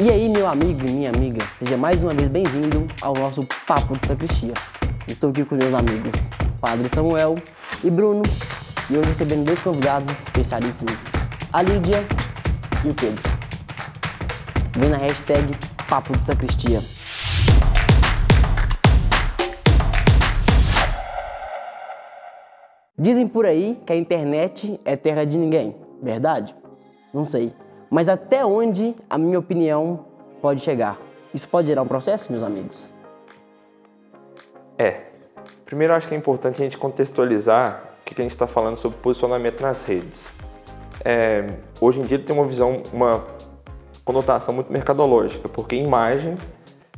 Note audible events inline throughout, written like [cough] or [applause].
E aí, meu amigo e minha amiga, seja mais uma vez bem-vindo ao nosso Papo de Sacristia. Estou aqui com meus amigos Padre Samuel e Bruno, e hoje recebendo dois convidados especialíssimos, a Lídia e o Pedro. Vem na hashtag Papo de Sacristia. Dizem por aí que a internet é terra de ninguém, verdade? Não sei. Mas até onde a minha opinião pode chegar? Isso pode gerar um processo, meus amigos? É. Primeiro, acho que é importante a gente contextualizar o que a gente está falando sobre posicionamento nas redes. É, hoje em dia tem uma visão, uma conotação muito mercadológica, porque imagem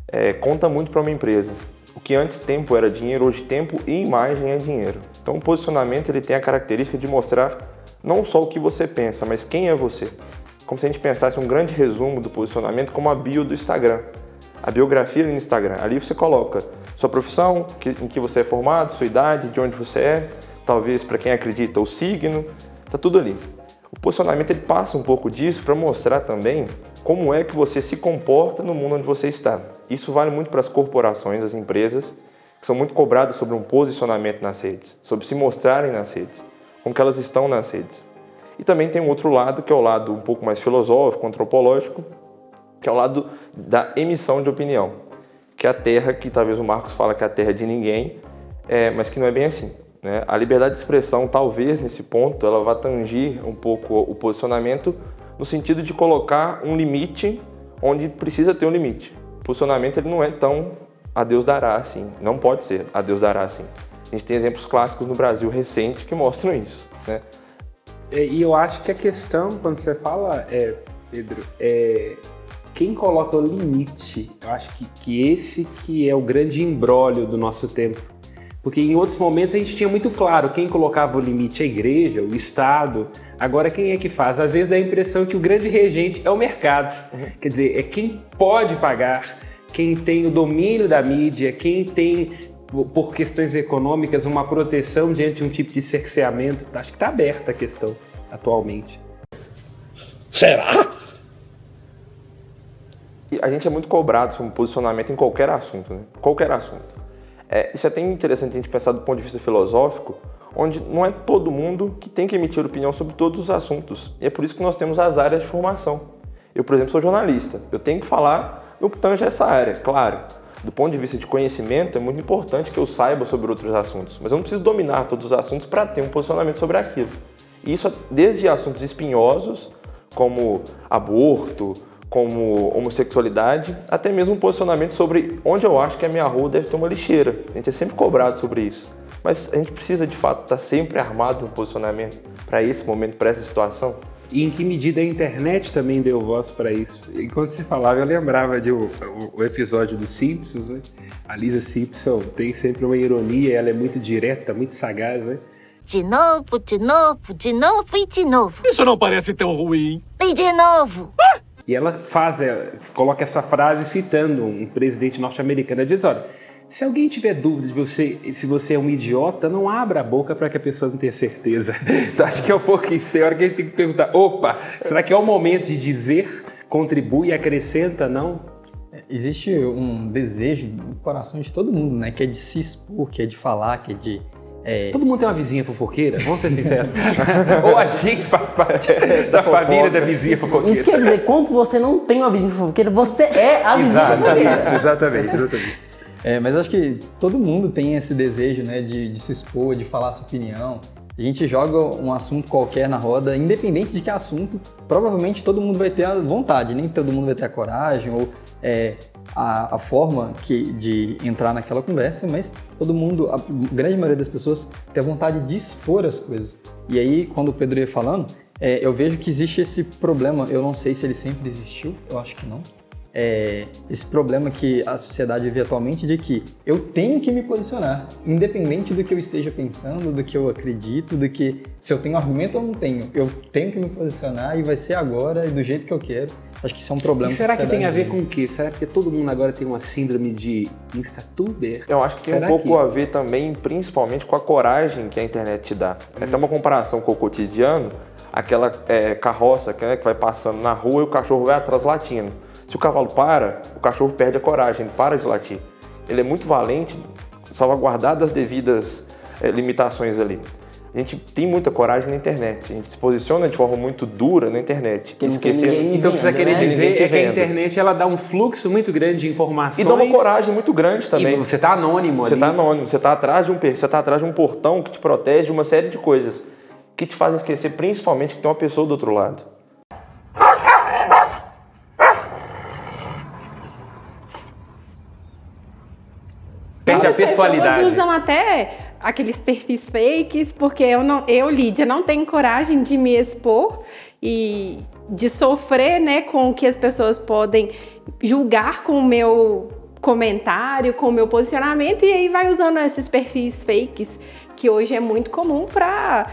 é, conta muito para uma empresa. O que antes tempo era dinheiro, hoje tempo e imagem é dinheiro. Então o posicionamento ele tem a característica de mostrar não só o que você pensa, mas quem é você como se a gente pensasse um grande resumo do posicionamento como a bio do Instagram. A biografia no Instagram. Ali você coloca sua profissão, em que você é formado, sua idade, de onde você é, talvez para quem acredita o signo, tá tudo ali. O posicionamento ele passa um pouco disso para mostrar também como é que você se comporta no mundo onde você está. Isso vale muito para as corporações, as empresas, que são muito cobradas sobre um posicionamento nas redes, sobre se mostrarem nas redes, como que elas estão nas redes. E também tem um outro lado, que é o lado um pouco mais filosófico, antropológico, que é o lado da emissão de opinião, que é a terra, que talvez o Marcos fala que é a terra de ninguém, é, mas que não é bem assim. Né? A liberdade de expressão, talvez nesse ponto, ela vá tangir um pouco o posicionamento no sentido de colocar um limite onde precisa ter um limite. O posicionamento ele não é tão a Deus dará assim, não pode ser a Deus dará assim. A gente tem exemplos clássicos no Brasil recente que mostram isso. Né? É, e eu acho que a questão, quando você fala, é, Pedro, é quem coloca o limite. Eu acho que, que esse que é o grande embrólio do nosso tempo. Porque em outros momentos a gente tinha muito claro quem colocava o limite, a igreja, o Estado. Agora quem é que faz? Às vezes dá a impressão que o grande regente é o mercado. Quer dizer, é quem pode pagar, quem tem o domínio da mídia, quem tem por questões econômicas, uma proteção diante de um tipo de cerceamento? Acho que está aberta a questão atualmente. Será? A gente é muito cobrado sobre posicionamento em qualquer assunto, né? Qualquer assunto. É, isso é até interessante a gente pensar do ponto de vista filosófico, onde não é todo mundo que tem que emitir opinião sobre todos os assuntos. E é por isso que nós temos as áreas de formação. Eu, por exemplo, sou jornalista. Eu tenho que falar no que tange essa área, claro do ponto de vista de conhecimento, é muito importante que eu saiba sobre outros assuntos, mas eu não preciso dominar todos os assuntos para ter um posicionamento sobre aquilo. E isso desde assuntos espinhosos, como aborto, como homossexualidade, até mesmo um posicionamento sobre onde eu acho que a minha rua deve ter uma lixeira. A gente é sempre cobrado sobre isso. Mas a gente precisa de fato estar sempre armado no posicionamento para esse momento, para essa situação. E em que medida a internet também deu voz para isso? Enquanto você falava, eu lembrava de o, o, o episódio dos Simpsons, né? A Lisa Simpson tem sempre uma ironia, ela é muito direta, muito sagaz, né? De novo, de novo, de novo e de novo. Isso não parece tão ruim. E de novo. Ah! E ela faz, ela coloca essa frase citando um presidente norte-americano. Ela diz: olha, se alguém tiver dúvida de você, se você é um idiota, não abra a boca para que a pessoa não tenha certeza. [laughs] Então, acho que é um pouco isso. Tem hora que a gente tem que perguntar: opa, será que é o momento de dizer, contribui, acrescenta, não? É, existe um desejo no coração de todo mundo, né? Que é de se expor, que é de falar, que é de é... Todo mundo tem uma vizinha fofoqueira, vamos ser sinceros. [laughs] Ou a gente faz parte da família da vizinha fofoqueira. Isso quer dizer, quando você não tem uma vizinha fofoqueira, você é a vizinha Exato, fofoqueira. Exatamente, exatamente. É, mas acho que todo mundo tem esse desejo, né, de, de se expor, de falar sua opinião. A gente joga um assunto qualquer na roda, independente de que assunto, provavelmente todo mundo vai ter a vontade, nem todo mundo vai ter a coragem ou é, a, a, forma que, de entrar naquela conversa, mas todo mundo, a grande maioria das pessoas tem a vontade de expor as coisas. E aí, quando o Pedro ia falando, é, eu vejo que existe esse problema, eu não sei se ele sempre existiu, eu acho que não, é, esse problema que a sociedade vive atualmente de que eu tenho que me posicionar, independente do que eu esteja pensando, do que eu acredito, do que se eu tenho argumento ou não tenho, eu tenho que me posicionar e vai ser agora e do jeito que eu quero. Acho que isso é um problema. E será que, que tem a ver com o quê? Será que todo mundo agora tem uma síndrome de instatuber? Eu acho que tem será um pouco que... a ver também, principalmente, com a coragem que a internet te dá. Hum. É até uma comparação com o cotidiano, aquela é, carroça que, né, que vai passando na rua e o cachorro vai atrás latindo. Se o cavalo para, o cachorro perde a coragem, ele para de latir. Ele é muito valente, salvaguardado as devidas é, limitações ali. A gente tem muita coragem na internet, a gente se posiciona de forma muito dura na internet. Que Esquecer- ninguém Então o que você está querendo né? dizer te é que a internet ela dá um fluxo muito grande de E informações. dá uma coragem muito grande também. E você tá anônimo Você ali. está anônimo, você está atrás de um você tá atrás de um portão que te protege de uma série de coisas que te fazem esquecer principalmente que tem uma pessoa do outro lado. Perde a pessoalidade. pessoas usam até aqueles perfis fakes, porque eu, não, eu, Lídia, não tenho coragem de me expor e de sofrer né, com o que as pessoas podem julgar com o meu comentário, com o meu posicionamento, e aí vai usando esses perfis fakes, que hoje é muito comum para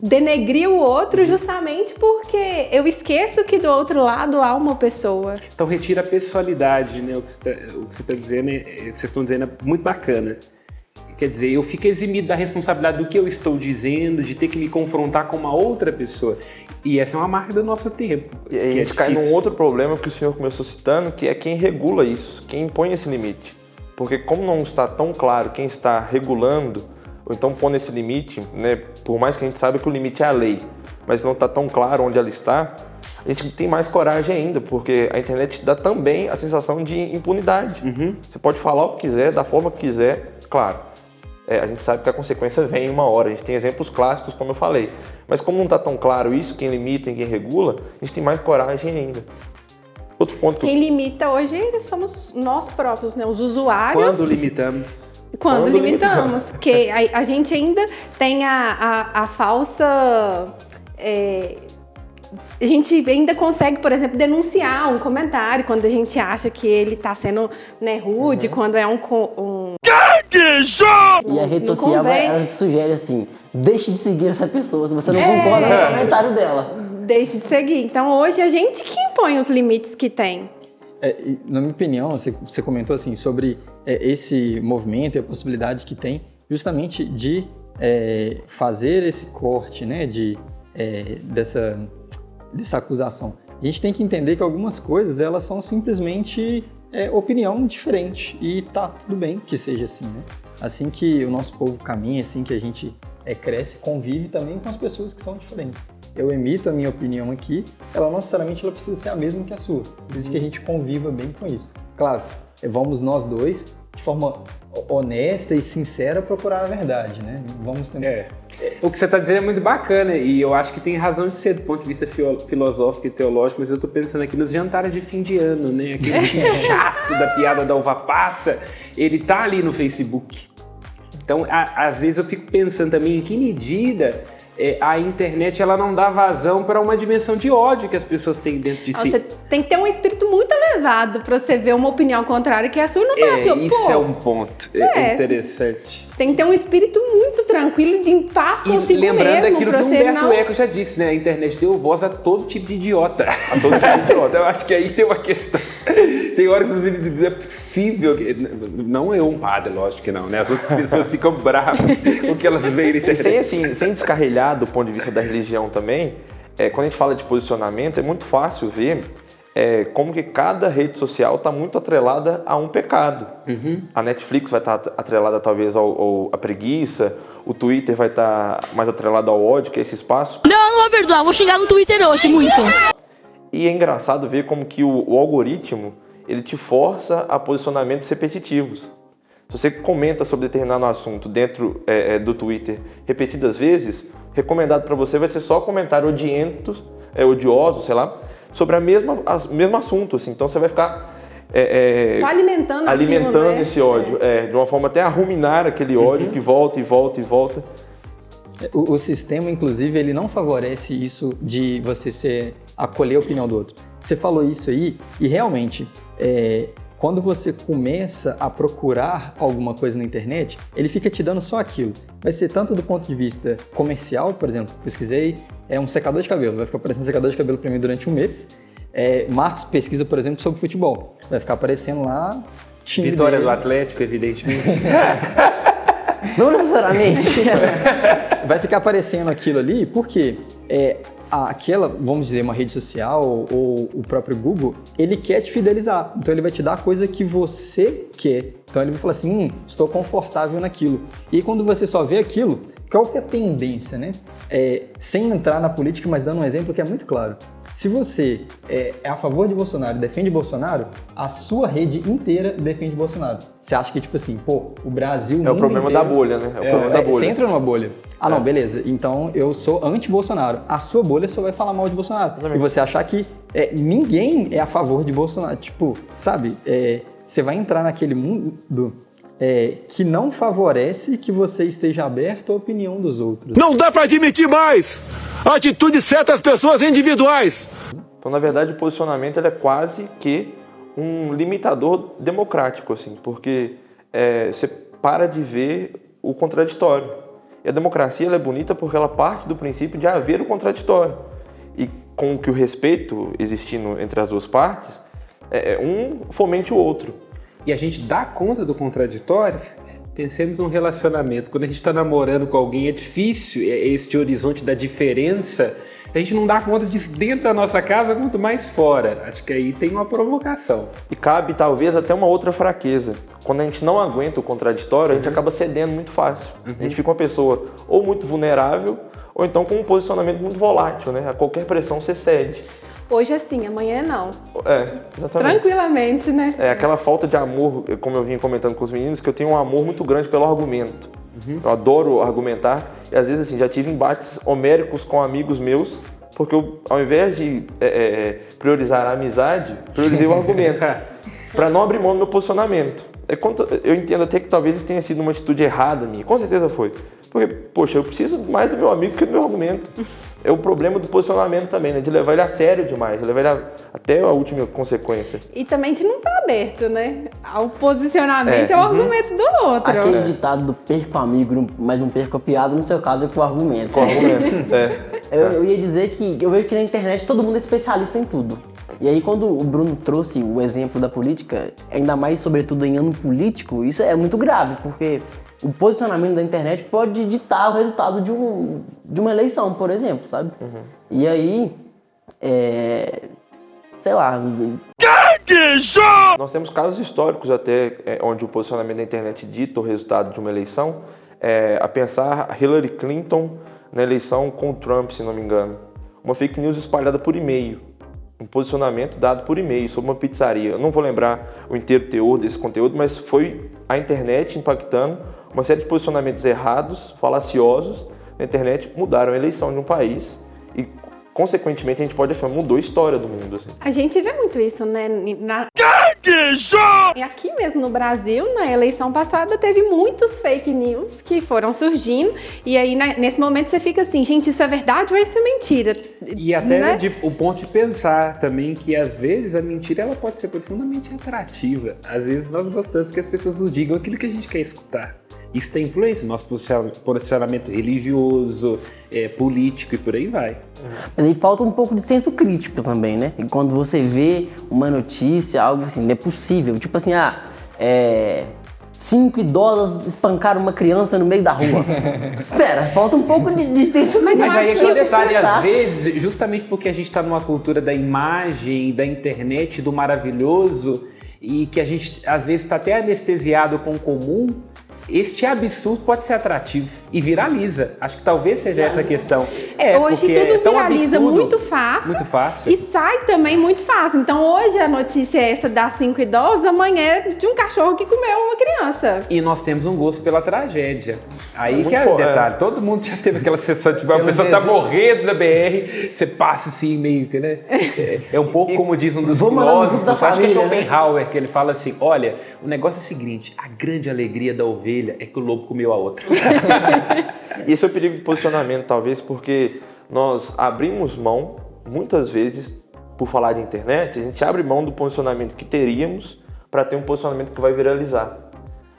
denegrir o outro justamente porque eu esqueço que do outro lado há uma pessoa. Então retira a pessoalidade, né? O que você está dizendo, é, vocês estão dizendo é muito bacana. Quer dizer, eu fico eximido da responsabilidade do que eu estou dizendo, de ter que me confrontar com uma outra pessoa. E essa é uma marca do nosso tempo. E aí a é gente cai num outro problema que o senhor começou citando, que é quem regula isso, quem impõe esse limite. Porque como não está tão claro quem está regulando, ou então pondo esse limite, né, por mais que a gente saiba que o limite é a lei, mas não está tão claro onde ela está, a gente tem mais coragem ainda, porque a internet te dá também a sensação de impunidade. Você pode falar o que quiser, da forma que quiser, claro. É, a gente sabe que a consequência vem em uma hora. A gente tem exemplos clássicos, como eu falei. Mas como não está tão claro isso, quem limita e quem regula, a gente tem mais coragem ainda. Outro ponto que Quem limita hoje somos nós próprios, né? Os usuários. Quando limitamos. Quando Quando limitamos. [laughs] Porque a, a gente ainda tem a, a, a falsa. é, a gente ainda consegue, por exemplo, denunciar um comentário quando a gente acha que ele está sendo né, rude, quando é um. um E a rede Não social ela sugere assim: deixe de seguir essa pessoa se você não É. concorda com o comentário dela. deixe de seguir. Então hoje a gente que impõe os limites que tem. É, na minha opinião, você, você comentou assim sobre é, esse movimento e a possibilidade que tem justamente de é, fazer esse corte, né, de, é, dessa, dessa acusação. A gente tem que entender que algumas coisas elas são simplesmente é, opinião diferente e tá tudo bem que seja assim, né? Assim que o nosso povo caminha, assim que a gente é, cresce, convive também com as pessoas que são diferentes. Eu emito a minha opinião aqui, ela não necessariamente ela precisa ser a mesma que a sua, desde que a gente conviva bem com isso. Claro, vamos nós dois, de forma honesta e sincera, procurar a verdade, né? Vamos tentar. É. O que você está dizendo é muito bacana e eu acho que tem razão de ser do ponto de vista filosófico e teológico, mas eu estou pensando aqui nos jantares de fim de ano, né? Aquele [laughs] chato da piada da uva passa, ele tá ali no Facebook. Então, a- às vezes eu fico pensando também em que medida é, a internet ela não dá vazão para uma dimensão de ódio que as pessoas têm dentro de si. Você tem que ter um espírito muito elevado para você ver uma opinião contrária que a sua e não assim, É, ó, isso pô, é um ponto é É. interessante. Tem que ter um espírito muito tranquilo, de em paz E consigo lembrando mesmo, aquilo pra que o Humberto não... Eco já disse, né? A internet deu voz a todo tipo de idiota. A [laughs] todo tipo de idiota. Eu acho que aí tem uma questão. Tem horas que você é possível. que- Não eu, um padre, lógico que não, né? As outras pessoas ficam bravas com o que elas veem na E sem, internet. assim, sem descarrilhar do ponto de vista da religião também, é, quando a gente fala de posicionamento, é muito fácil ver é, como que cada rede social está muito atrelada a um pecado. A Netflix vai estar atrelada talvez ao, ao- à preguiça, o Twitter vai estar mais atrelado ao ódio, que é esse espaço. Não, não vou perdoar. Vou xingar no Twitter hoje, muito. E é engraçado ver como que o, o algoritmo ele te força a posicionamentos repetitivos. Se você comenta sobre determinado assunto dentro é, é, do Twitter repetidas vezes, recomendado para você vai ser só comentário odiento, é, odioso, sei lá, sobre a mesma, as, mesmo assunto. Assim. Então você vai ficar é, é, Só alimentando alimentando aquilo, né? esse ódio, é, de uma forma até a ruminar aquele ódio que volta e volta e volta. O, o sistema, inclusive, ele não favorece isso de você ser, acolher a opinião do outro. Você falou isso aí e realmente, é, quando você começa a procurar alguma coisa na internet, ele fica te dando só aquilo. Vai ser tanto do ponto de vista comercial, por exemplo, pesquisei, é um secador de cabelo, vai ficar aparecendo secador de cabelo para mim durante um mês. É, Marcos pesquisa, por exemplo, sobre futebol, vai ficar aparecendo lá. time Vitória dele. do Atlético, evidentemente. [laughs] Não necessariamente. [laughs] vai ficar aparecendo aquilo ali porque é, aquela, vamos dizer, uma rede social ou o próprio Google, ele quer te fidelizar. Então ele vai te dar a coisa que você quer. Então ele vai falar assim, hum, estou confortável naquilo. E quando você só vê aquilo, qual que é a tendência, né? É, sem entrar na política, mas dando um exemplo que é muito claro. Se você é, é a favor de Bolsonaro e defende Bolsonaro, a sua rede inteira defende Bolsonaro. Você acha que, tipo assim, pô, o Brasil. É o problema inteiro- da bolha, né? É o problema da é, bolha. Você entra numa bolha. Ah, não, beleza. Então eu sou anti-Bolsonaro. A sua bolha só vai falar mal de Bolsonaro. E você achar que é, ninguém é a favor de Bolsonaro. Tipo, sabe? é, você vai entrar naquele mundo é, que não favorece que você esteja aberto à opinião dos outros. Não dá para admitir mais a atitude de certas pessoas individuais. Então, na verdade, o posicionamento ele é quase que um limitador democrático, assim, porque é, você para de ver o contraditório. E a democracia ela é bonita porque ela parte do princípio de haver o contraditório. E com que o respeito existindo entre as duas partes, é, um fomente o outro. E a gente dá conta do contraditório? Pensemos num relacionamento. Quando a gente está namorando com alguém, é difícil é, esse horizonte da diferença. A gente não dá conta disso dentro da nossa casa, quanto mais fora. Acho que aí tem uma provocação. E cabe talvez até uma outra fraqueza. Quando a gente não aguenta o contraditório, a gente acaba cedendo muito fácil. A gente fica uma pessoa ou muito vulnerável, ou então com um posicionamento muito volátil, né? A qualquer pressão você cede. Hoje assim, amanhã não. É, exatamente. Tranquilamente, né? É aquela falta de amor, como eu vinha comentando com os meninos, que eu tenho um amor muito grande pelo argumento. Eu adoro argumentar e às vezes assim já tive embates homéricos com amigos meus, porque eu, ao invés de é, é, priorizar a amizade, priorizei o argumento [laughs] para não abrir mão do meu posicionamento. É quanto- eu entendo até que talvez isso tenha sido uma atitude errada minha, com certeza foi. Porque, poxa, eu preciso mais do meu amigo que do meu argumento. É o problema do posicionamento também, né? De levar ele a sério demais, de levar ele a- até a última consequência. E também de não estar aberto, né? O posicionamento é, É. o argumento do outro. Aquele ditado do perco amigo, mas não perco a piada, no seu caso é com o argumento. Com argumento. [laughs] é. Eu, eu ia dizer que eu vejo que na internet todo mundo é especialista em tudo. E aí quando o Bruno trouxe o exemplo da política, ainda mais sobretudo em ano político, isso é muito grave, porque o posicionamento da internet pode ditar o resultado de, um, de uma eleição, por exemplo, sabe? E aí, é, sei lá, Nós temos casos históricos até é, onde o posicionamento da internet dita o resultado de uma eleição. É, a pensar Hillary Clinton na eleição com o Trump, se não me engano. Uma fake news espalhada por e-mail. Um posicionamento dado por e-mail sobre uma pizzaria. Eu não vou lembrar o inteiro teor desse conteúdo, mas foi a internet impactando uma série de posicionamentos errados, falaciosos na internet, mudaram a eleição de um país e, consequentemente, a gente pode afirmar mudou a história do mundo. assim. A gente vê muito isso, né? Na... E aqui mesmo no Brasil, na eleição passada, teve muitos fake news que foram surgindo. E aí, na- nesse momento, você fica assim, gente, isso é verdade ou isso é mentira? E até Né? de- o ponto de pensar também que às vezes a mentira ela pode ser profundamente atrativa. Às vezes nós gostamos que as pessoas nos digam aquilo que a gente quer escutar. Isso tem influência no nosso posiciona- posicionamento religioso, é, político e por aí vai. Mas aí falta um pouco de senso crítico também, né? E quando você vê uma notícia, algo assim, não é possível. Tipo assim, ah, é. Cinco idosas espancaram uma criança no meio da rua. [laughs] Pera, falta um pouco de, de senso Mas Mas aí é é o detalhe, às vezes, justamente porque a gente está numa cultura da imagem, da internet, do maravilhoso, e que a gente às vezes está até anestesiado com o comum, este absurdo pode ser atrativo e viraliza. Acho que talvez seja essa a questão. É, hoje porque tudo é tão viraliza absurdo, muito fácil. Muito fácil. E sai também muito fácil. Então hoje a notícia é essa das cinco idosas, amanhã é de um cachorro que comeu uma criança. E nós temos um gosto pela tragédia. Aí Muito que é o fo- é. detalhe. Todo mundo já teve aquela sensação de tipo, a pessoa tá morrendo da BR, você passa assim meio que, né? É, é um pouco como diz um dos filósofos, acho que é família, né? Schopenhauer, que ele fala assim, olha, o negócio é o seguinte, a grande alegria da ovelha é que o lobo comeu a outra. [laughs] Esse é o perigo do posicionamento, talvez, porque nós abrimos mão, muitas vezes, por falar de internet, a gente abre mão do posicionamento que teríamos para ter um posicionamento que vai viralizar.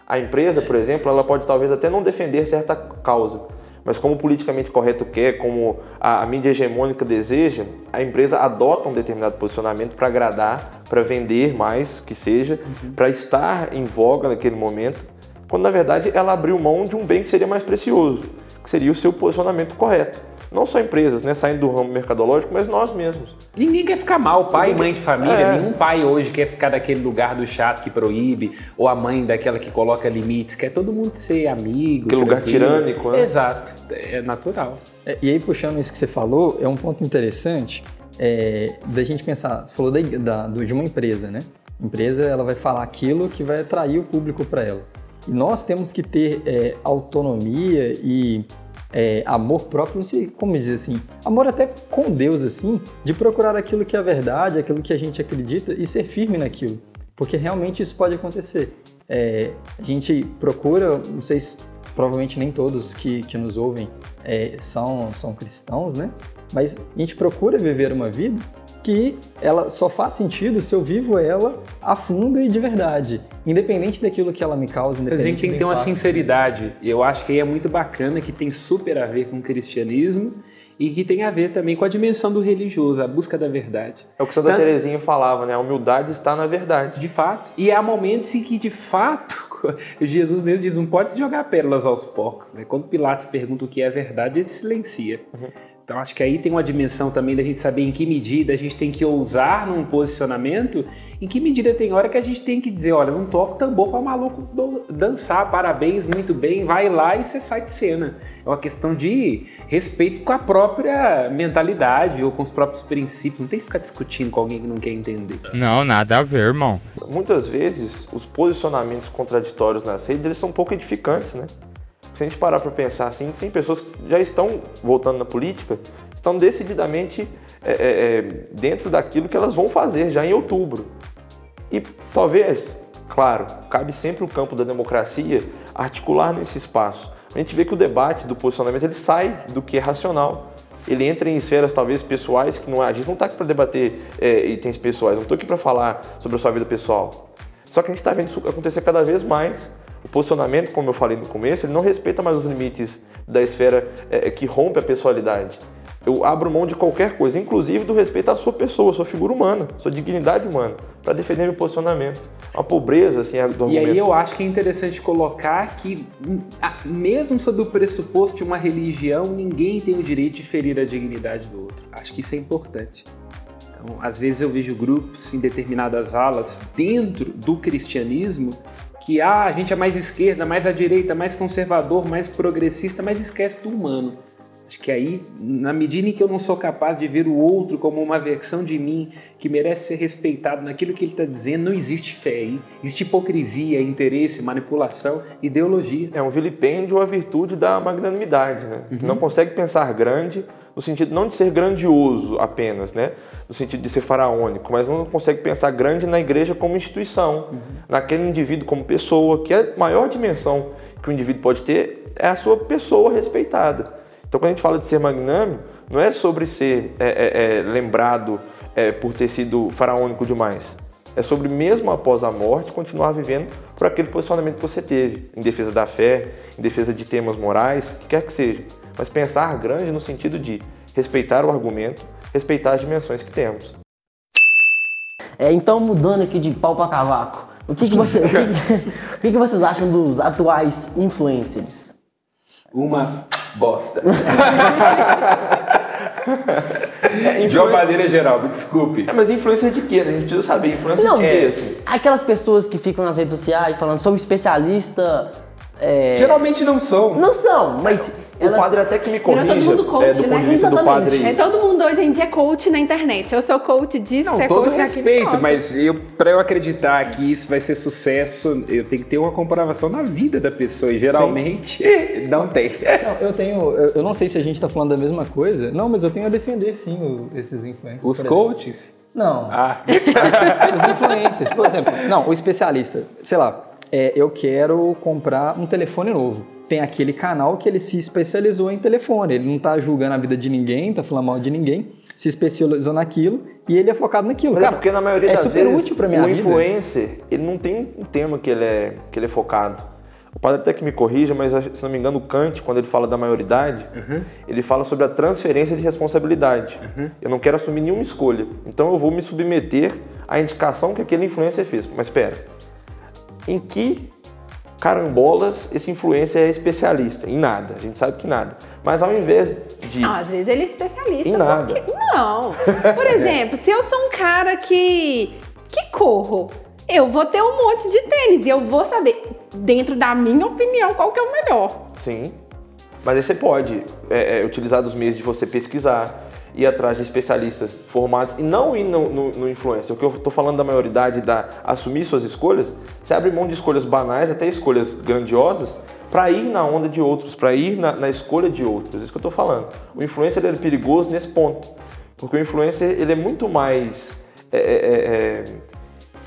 A empresa, por exemplo, ela pode talvez até não defender certa causa, mas como o politicamente correto quer, como a, a mídia hegemônica deseja, a empresa adota um determinado posicionamento para agradar, para vender mais, que seja, para estar em voga naquele momento, quando na verdade ela abriu mão de um bem que seria mais precioso, que seria o seu posicionamento correto. não só empresas, né, saindo do ramo mercadológico, mas nós mesmos. Ninguém quer ficar mal, pai e mãe de família. É. Nenhum pai hoje quer ficar daquele lugar do chato que proíbe, ou a mãe daquela que coloca limites. Quer todo mundo ser amigo. Aquele lugar tirânico, né? Exato, é natural. É, E aí, puxando isso que você falou, é um ponto interessante é, da gente pensar. Você falou da, da- de uma empresa, né? A empresa ela vai falar aquilo que vai atrair o público para ela. E nós temos que ter é, autonomia e é, amor próprio, não sei como dizer assim, amor até com Deus, assim, de procurar aquilo que é verdade, aquilo que a gente acredita e ser firme naquilo. Porque realmente isso pode acontecer. É, a gente procura, não sei se provavelmente nem todos que, que nos ouvem é, são, são cristãos, né? Mas a gente procura viver uma vida que ela só faz sentido se eu vivo ela a fundo e de verdade, independente daquilo que ela me causa. Você tem que ter uma sinceridade. Eu acho que aí é muito bacana, que tem super a ver com o cristianismo e que tem a ver também com a dimensão do religioso, a busca da verdade. É o que Santa Tanto- Terezinha falava, né? A humildade está na verdade. De fato. E há momentos em que, de fato, [laughs] Jesus mesmo diz: não pode se jogar pérolas aos porcos. Né? Quando Pilatos pergunta o que é verdade, ele silencia. Então, acho que aí tem uma dimensão também da gente saber em que medida a gente tem que ousar num posicionamento, em que medida tem hora que a gente tem que dizer: olha, não toca tambor para maluco dançar, parabéns, muito bem, vai lá e você sai de cena. É uma questão de respeito com a própria mentalidade ou com os próprios princípios. Não tem que ficar discutindo com alguém que não quer entender. Não, nada a ver, irmão. Muitas vezes, os posicionamentos contraditórios nas redes, eles são um pouco edificantes, né? Se a gente parar para pensar assim, tem pessoas que já estão voltando na política, estão decididamente é, é, é, dentro daquilo que elas vão fazer já em outubro. E talvez, claro, cabe sempre o campo da democracia articular nesse espaço. A gente vê que o debate do posicionamento ele sai do que é racional. Ele entra em esferas talvez pessoais que não é. A gente não está aqui para debater é, itens pessoais, não estou aqui para falar sobre a sua vida pessoal. Só que a gente está vendo isso acontecer cada vez mais. O posicionamento, como eu falei no começo, ele não respeita mais os limites da esfera é, que rompe a pessoalidade. Eu abro mão de qualquer coisa, inclusive do respeito à sua pessoa, à sua figura humana, à sua dignidade humana, para defender meu posicionamento. Uma pobreza, assim, do E aí argumento. eu acho que é interessante colocar que, hum, a- mesmo sob o pressuposto de uma religião, ninguém tem o direito de ferir a dignidade do outro. Acho que isso é importante. Então, às vezes eu vejo grupos em determinadas alas dentro do cristianismo que ah, a gente é mais esquerda, mais à direita, mais conservador, mais progressista, mas esquece do humano. Acho que aí, na medida em que eu não sou capaz de ver o outro como uma versão de mim que merece ser respeitado naquilo que ele está dizendo, não existe fé aí. Existe hipocrisia, interesse, manipulação, ideologia. É um vilipêndio à virtude da magnanimidade, né? Que não consegue pensar grande, no sentido não de ser grandioso apenas, né? No sentido de ser faraônico, mas não consegue pensar grande na igreja como instituição, naquele indivíduo como pessoa, que é a maior dimensão que o indivíduo pode ter é a sua pessoa respeitada. Então, quando a gente fala de ser magnânimo, não é sobre ser é, é, é, lembrado é, por ter sido faraônico demais. É sobre, mesmo após a morte, continuar vivendo por aquele posicionamento que você teve, em defesa da fé, em defesa de temas morais, o que quer que seja. Mas pensar grande no sentido de respeitar o argumento, respeitar as dimensões que temos. É, então, mudando aqui de pau pra cavaco, o que, que, você, o que, que- o que que vocês acham dos atuais influencers? Uma bosta. [laughs] De uma maneira geral, me desculpe. É, mas influência de quê? A gente precisa saber. Influência Não, de quê? Assim? aquelas pessoas que ficam nas redes sociais falando, sou especialista. é, Geralmente não são. Não são, mas O elas. padre até que me corrija, todo mundo coach, é, do né? ponto de vista do Exatamente. padre É todo mundo hoje em dia é coach na internet. Eu sou coach disso, Não, é todo coach respeito, mas eu, pra eu acreditar que isso vai ser sucesso, eu tenho que ter uma comprovação na vida da pessoa. E geralmente [laughs] não tem. Não, eu tenho. Eu, eu não sei se a gente tá falando da mesma coisa. Não, mas eu tenho a defender sim o- esses influencers. Os coaches. Não. Ah, [laughs] Os influencers. Por exemplo, não, o especialista. Sei lá, é, eu quero comprar um telefone novo. Tem aquele canal que ele se especializou em telefone. Ele não tá julgando a vida de ninguém, tá falando mal de ninguém. Se especializou naquilo e ele é focado naquilo. Mas é Cara, porque na maioria é das super vezes útil pra minha o vida. influencer, ele não tem um tema que ele é, que ele é focado. O padre até que me corrija, mas se não me engano, o Kant, quando ele fala da maioridade, ele fala sobre a transferência de responsabilidade. Eu não quero assumir nenhuma escolha, então eu vou me submeter à indicação que aquele influencer fez. Mas espera, em que carambolas, esse influencer é especialista em nada. A gente sabe que nada. Mas ao invés de. Não, às vezes ele é especialista. Em nada. porque- Não. Por [laughs] exemplo, se eu sou um cara que, que corro, eu vou ter um monte de tênis e eu vou saber, dentro da minha opinião, qual que é o melhor. Sim. Mas aí você pode é, é, utilizar dos meios de você pesquisar, ir atrás de especialistas formados e não ir no, no, no influencer. O que eu tô falando da maioridade, da assumir suas escolhas, você abre mão de escolhas banais, até escolhas grandiosas, para ir na onda de outros, para ir na, na escolha de outros. É isso que eu tô falando. O influencer é perigoso nesse ponto. Porque o influencer ele é muito mais é, é, é,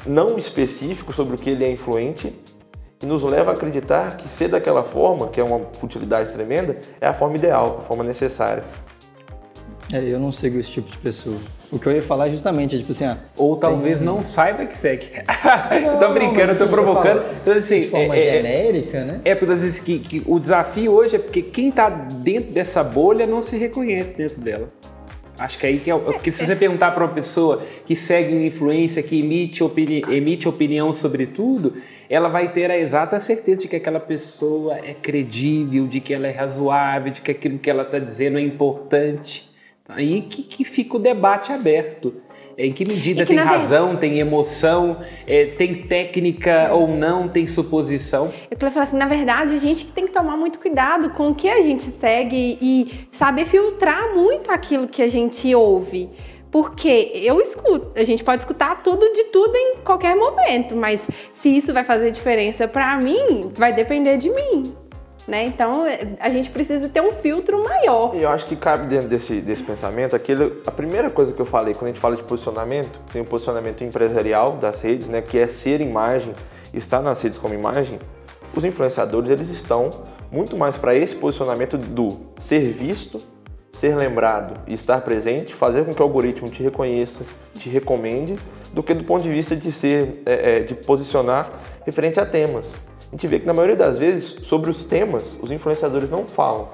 não específico sobre o que ele é influente e nos leva a acreditar que ser daquela forma, que é uma futilidade tremenda, é a forma ideal, a forma necessária. É, eu não sigo esse tipo de pessoa. O que eu ia falar é justamente, é tipo assim, ah, Ou talvez não saiba que segue. [laughs] tô Não, brincando, mas tô provocando. Então, assim, de forma é- é- genérica, né? É porque às vezes que, que o desafio hoje é porque quem tá dentro dessa bolha não se reconhece dentro dela. Acho que aí que é. Porque se você perguntar para uma pessoa que segue uma influência, que emite, opini, emite opinião sobre tudo, ela vai ter a exata certeza de que aquela pessoa é credível, de que ela é razoável, de que aquilo que ela está dizendo é importante. Aí que, que fica o debate aberto. É, Em que medida E que, tem razão, tem emoção, é, tem técnica ou não, tem suposição. Eu queria falar assim, na verdade, a gente tem que tomar muito cuidado com o que a gente segue e saber filtrar muito aquilo que a gente ouve. Porque eu escuto, a gente pode escutar tudo de tudo em qualquer momento, mas se isso vai fazer diferença pra mim, vai depender de mim. Né? Então a gente precisa ter um filtro maior. E eu acho que cabe dentro desse, desse pensamento aquele, a primeira coisa que eu falei quando a gente fala de posicionamento, tem o posicionamento empresarial das redes, né, que é ser imagem, estar nas redes como imagem. Os influenciadores eles estão muito mais para esse posicionamento do ser visto, ser lembrado e estar presente, fazer com que o algoritmo te reconheça, te recomende, do que do ponto de vista de ser, é, é, de posicionar referente a temas. A gente vê que na maioria das vezes sobre os temas os influenciadores não falam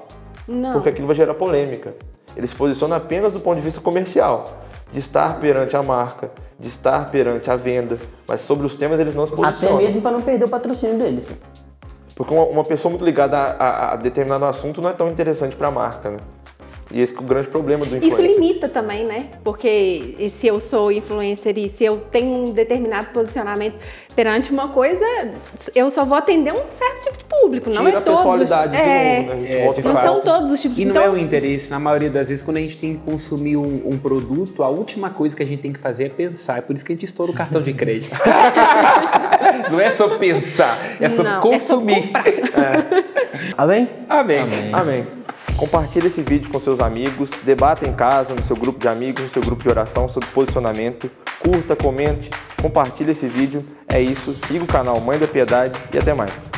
Não. porque aquilo vai gerar polêmica. Ele se posiciona apenas do ponto de vista comercial, de estar perante a marca, de estar perante a venda, mas sobre os temas eles não se Até posicionam. mesmo para não perder o patrocínio deles. Porque uma, uma pessoa muito ligada a, a- a determinado assunto não é tão interessante para a marca, né? E esse que é o grande problema do Isso influencer. limita também, né? Porque se eu sou influencer e se eu tenho um determinado posicionamento perante uma coisa, eu só vou atender um certo tipo de público, não Tira é a todos os. é, mundo, né? E não são todos os tipos. E não então, é o interesse, na maioria das vezes, quando a gente tem que consumir um, um produto, a última coisa que a gente tem que fazer é pensar. É por isso que a gente estoura o cartão de crédito. [laughs] não é só pensar, é sobre Não, é só consumir. comprar. Amém? Amém. Amém. Compartilhe esse vídeo com seus amigos, debata em casa, no seu grupo de amigos, no seu grupo de oração sobre posicionamento. Curta, comente, compartilhe esse vídeo. É isso. Siga o canal Mãe da Piedade e até mais.